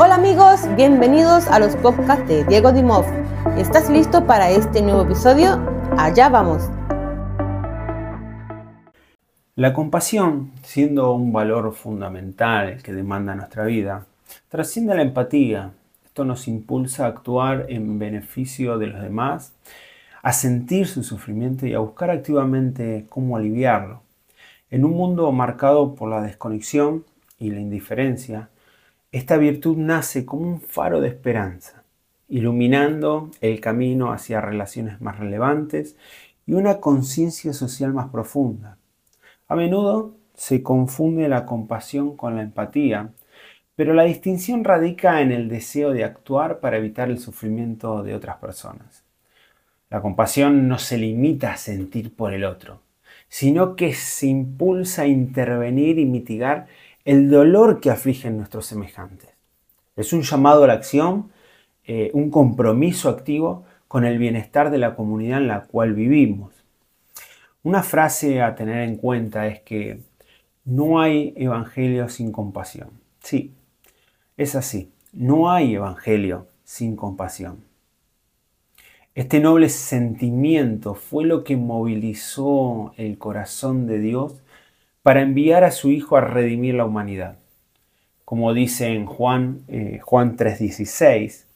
Hola amigos, bienvenidos a los podcasts de Diego Dimov. ¿Estás listo para este nuevo episodio? Allá vamos. La compasión, siendo un valor fundamental que demanda nuestra vida, trasciende la empatía. Esto nos impulsa a actuar en beneficio de los demás, a sentir su sufrimiento y a buscar activamente cómo aliviarlo. En un mundo marcado por la desconexión y la indiferencia, esta virtud nace como un faro de esperanza, iluminando el camino hacia relaciones más relevantes y una conciencia social más profunda. A menudo se confunde la compasión con la empatía, pero la distinción radica en el deseo de actuar para evitar el sufrimiento de otras personas. La compasión no se limita a sentir por el otro, sino que se impulsa a intervenir y mitigar el dolor que aflige a nuestros semejantes. Es un llamado a la acción, eh, un compromiso activo con el bienestar de la comunidad en la cual vivimos. Una frase a tener en cuenta es que no hay evangelio sin compasión. Sí, es así, no hay evangelio sin compasión. Este noble sentimiento fue lo que movilizó el corazón de Dios para enviar a su Hijo a redimir la humanidad. Como dice en Juan, eh, Juan 3:16,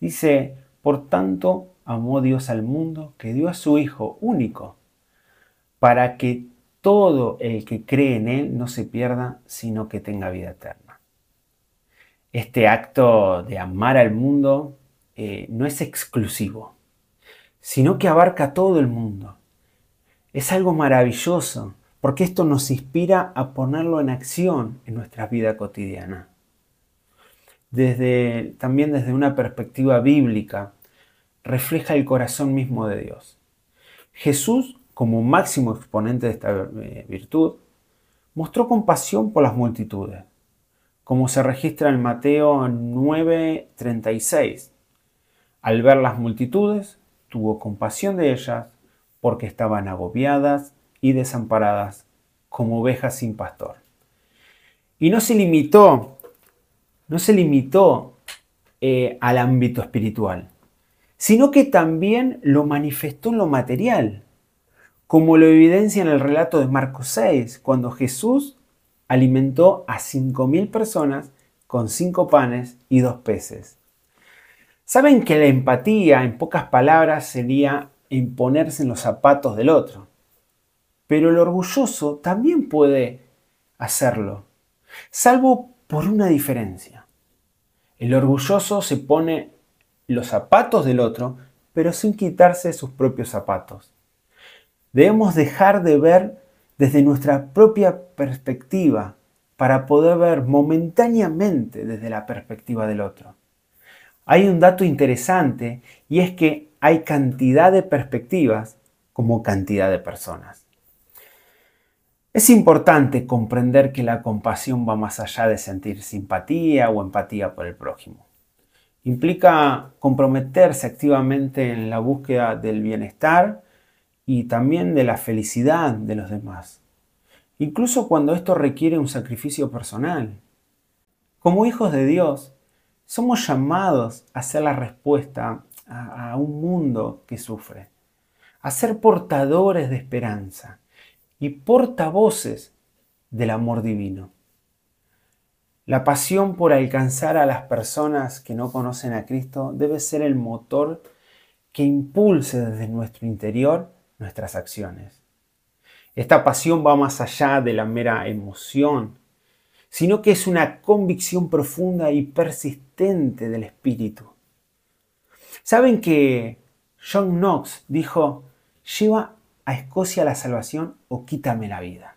dice, por tanto amó Dios al mundo que dio a su Hijo único, para que todo el que cree en Él no se pierda, sino que tenga vida eterna. Este acto de amar al mundo eh, no es exclusivo, sino que abarca todo el mundo. Es algo maravilloso porque esto nos inspira a ponerlo en acción en nuestra vida cotidiana. Desde, también desde una perspectiva bíblica, refleja el corazón mismo de Dios. Jesús, como máximo exponente de esta eh, virtud, mostró compasión por las multitudes, como se registra en Mateo 9:36. Al ver las multitudes, tuvo compasión de ellas porque estaban agobiadas desamparadas como ovejas sin pastor. Y no se limitó, no se limitó eh, al ámbito espiritual, sino que también lo manifestó en lo material, como lo evidencia en el relato de Marcos 6, cuando Jesús alimentó a 5.000 personas con cinco panes y dos peces. Saben que la empatía, en pocas palabras, sería imponerse en los zapatos del otro. Pero el orgulloso también puede hacerlo, salvo por una diferencia. El orgulloso se pone los zapatos del otro, pero sin quitarse sus propios zapatos. Debemos dejar de ver desde nuestra propia perspectiva para poder ver momentáneamente desde la perspectiva del otro. Hay un dato interesante y es que hay cantidad de perspectivas como cantidad de personas. Es importante comprender que la compasión va más allá de sentir simpatía o empatía por el prójimo. Implica comprometerse activamente en la búsqueda del bienestar y también de la felicidad de los demás, incluso cuando esto requiere un sacrificio personal. Como hijos de Dios, somos llamados a ser la respuesta a, un mundo que sufre, a ser portadores de esperanza y portavoces del amor divino. La pasión por alcanzar a las personas que no conocen a Cristo debe ser el motor que impulse desde nuestro interior nuestras acciones. Esta pasión va más allá de la mera emoción, sino que es una convicción profunda y persistente del espíritu. ¿Saben que John Knox dijo, lleva a Escocia la salvación o quítame la vida.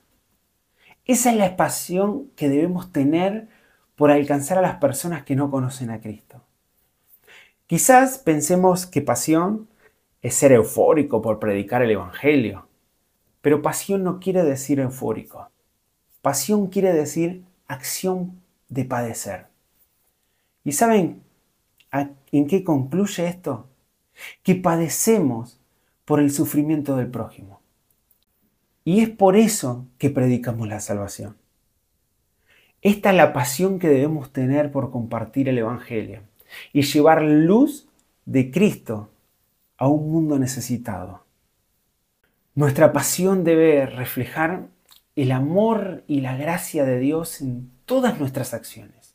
Esa es la pasión que debemos tener por alcanzar a las personas que no conocen a Cristo. Quizás pensemos que pasión es ser eufórico por predicar el Evangelio, pero pasión no quiere decir eufórico. Pasión quiere decir acción de padecer. ¿Y saben en qué concluye esto? Que padecemos por el sufrimiento del prójimo. Y es por eso que predicamos la salvación. Esta es la pasión que debemos tener por compartir el Evangelio y llevar luz de Cristo a un mundo necesitado. Nuestra pasión debe reflejar el amor y la gracia de Dios en todas nuestras acciones.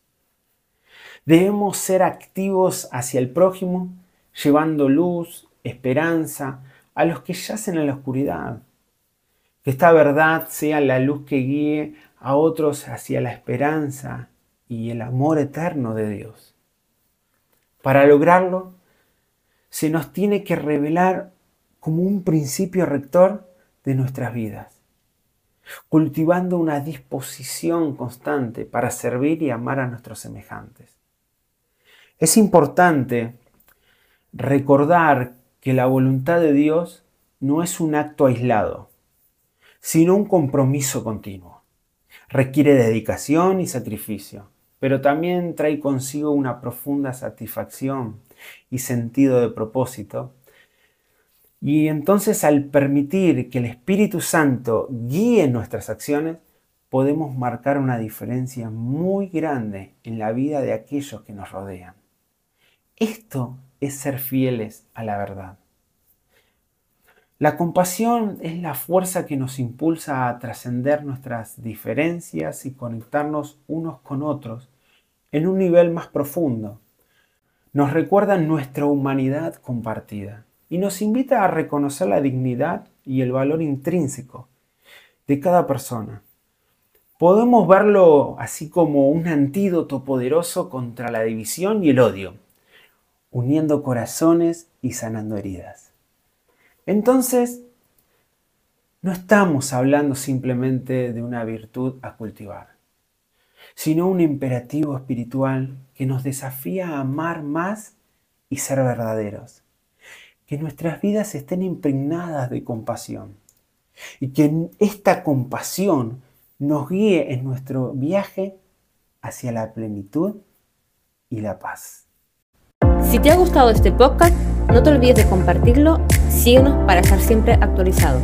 Debemos ser activos hacia el prójimo, llevando luz, esperanza a los que yacen en la oscuridad. Que esta verdad sea la luz que guíe a otros hacia la esperanza y el amor eterno de Dios. Para lograrlo, se nos tiene que revelar como un principio rector de nuestras vidas, cultivando una disposición constante para servir y amar a nuestros semejantes. Es importante recordar que la voluntad de Dios no es un acto aislado, sino un compromiso continuo. Requiere dedicación y sacrificio, pero también trae consigo una profunda satisfacción y sentido de propósito. Y entonces al permitir que el Espíritu Santo guíe nuestras acciones, podemos marcar una diferencia muy grande en la vida de aquellos que nos rodean. Esto es ser fieles a la verdad. La compasión es la fuerza que nos impulsa a trascender nuestras diferencias y conectarnos unos con otros en un nivel más profundo, nos recuerda nuestra humanidad compartida y nos invita a reconocer la dignidad y el valor intrínseco de cada persona. Podemos verlo así como un antídoto poderoso contra la división y el odio, uniendo corazones y sanando heridas. Entonces, no estamos hablando simplemente de una virtud a cultivar sino un imperativo espiritual que nos desafía a amar más y ser verdaderos. Que nuestras vidas estén impregnadas de compasión y que esta compasión nos guíe en nuestro viaje hacia la plenitud y la paz. Si te ha gustado este podcast, no te olvides de compartirlo, síguenos para estar siempre actualizado.